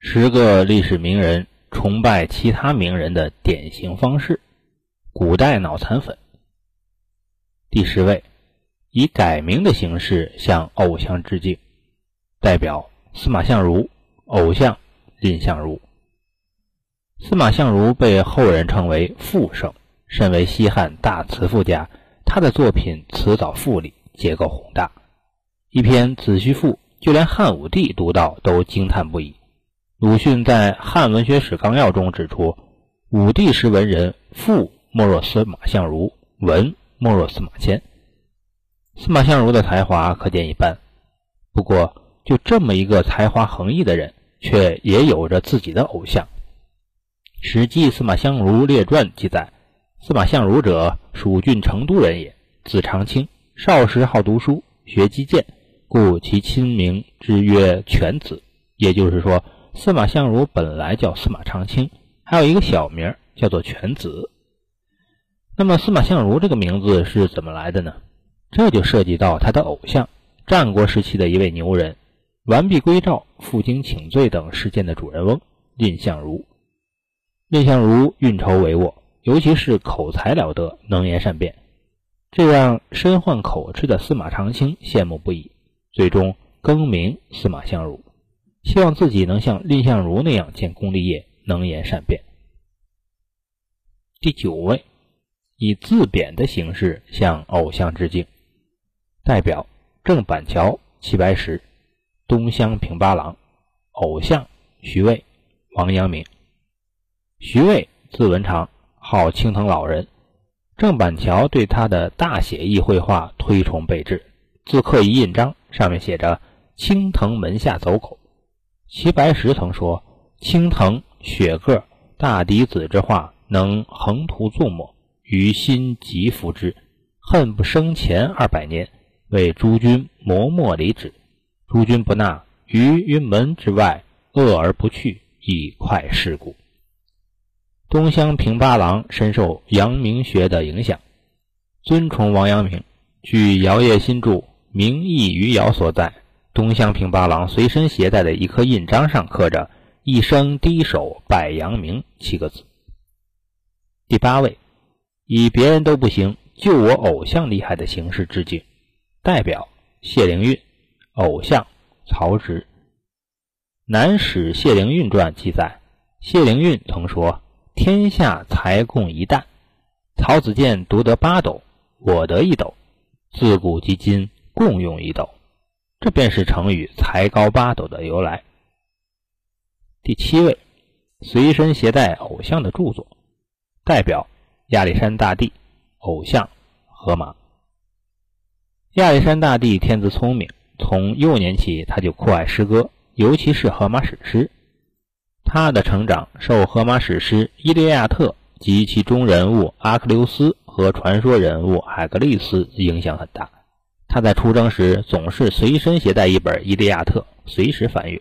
十个历史名人崇拜其他名人的典型方式。古代脑残粉。第十位，以改名的形式向偶像致敬。代表司马相如，偶像蔺相如。司马相如被后人称为赋圣，身为西汉大词赋家，他的作品辞藻富丽，结构宏大。一篇《子虚赋》，就连汉武帝读到都惊叹不已。鲁迅在《汉文学史纲要》中指出，武帝时文人，赋莫若司马相如，文莫若司马迁。司马相如的才华可见一斑。不过，就这么一个才华横溢的人，却也有着自己的偶像。《史记·司马相如列传》记载：“司马相如者，蜀郡成都人也，字长卿。少时好读书，学击剑，故其亲名之曰犬子。”也就是说。司马相如本来叫司马长卿，还有一个小名叫做犬子。那么司马相如这个名字是怎么来的呢？这就涉及到他的偶像，战国时期的一位牛人，完璧归赵、负荆请罪等事件的主人翁蔺相如。蔺相如运筹帷幄，尤其是口才了得，能言善辩，这让身患口吃的司马长卿羡慕不已，最终更名司马相如。希望自己能像蔺相如那样建功立业，能言善辩。第九位，以自贬的形式向偶像致敬。代表郑板桥、齐白石，东乡平八郎。偶像徐渭、王阳明。徐渭字文长，号青藤老人。郑板桥对他的大写意绘画推崇备至，自刻一印章，上面写着“青藤门下走狗”。齐白石曾说：“青藤雪个大嫡子之画，能横涂纵抹，于心极服之，恨不生前二百年，为诸君磨墨离纸。诸君不纳，于云门之外，恶而不去，以快事故。”东乡平八郎深受阳明学的影响，尊崇王阳明。据姚叶新著《明义余姚》所载。东乡平八郎随身携带的一颗印章上刻着“一生低首拜阳明”七个字。第八位，以别人都不行，就我偶像厉害的形式致敬。代表谢灵运，偶像曹植。《南史谢灵运传》记载，谢灵运曾说：“天下才共一担，曹子建独得八斗，我得一斗，自古及今共用一斗。”这便是成语“才高八斗”的由来。第七位，随身携带偶像的著作，代表亚历山大帝，偶像荷马。亚历山大帝天资聪明，从幼年起他就酷爱诗歌，尤其是荷马史诗。他的成长受荷马史诗《伊利亚特》及其中人物阿克琉斯和传说人物海格力斯影响很大。他在出征时总是随身携带一本《伊利亚特》，随时翻阅。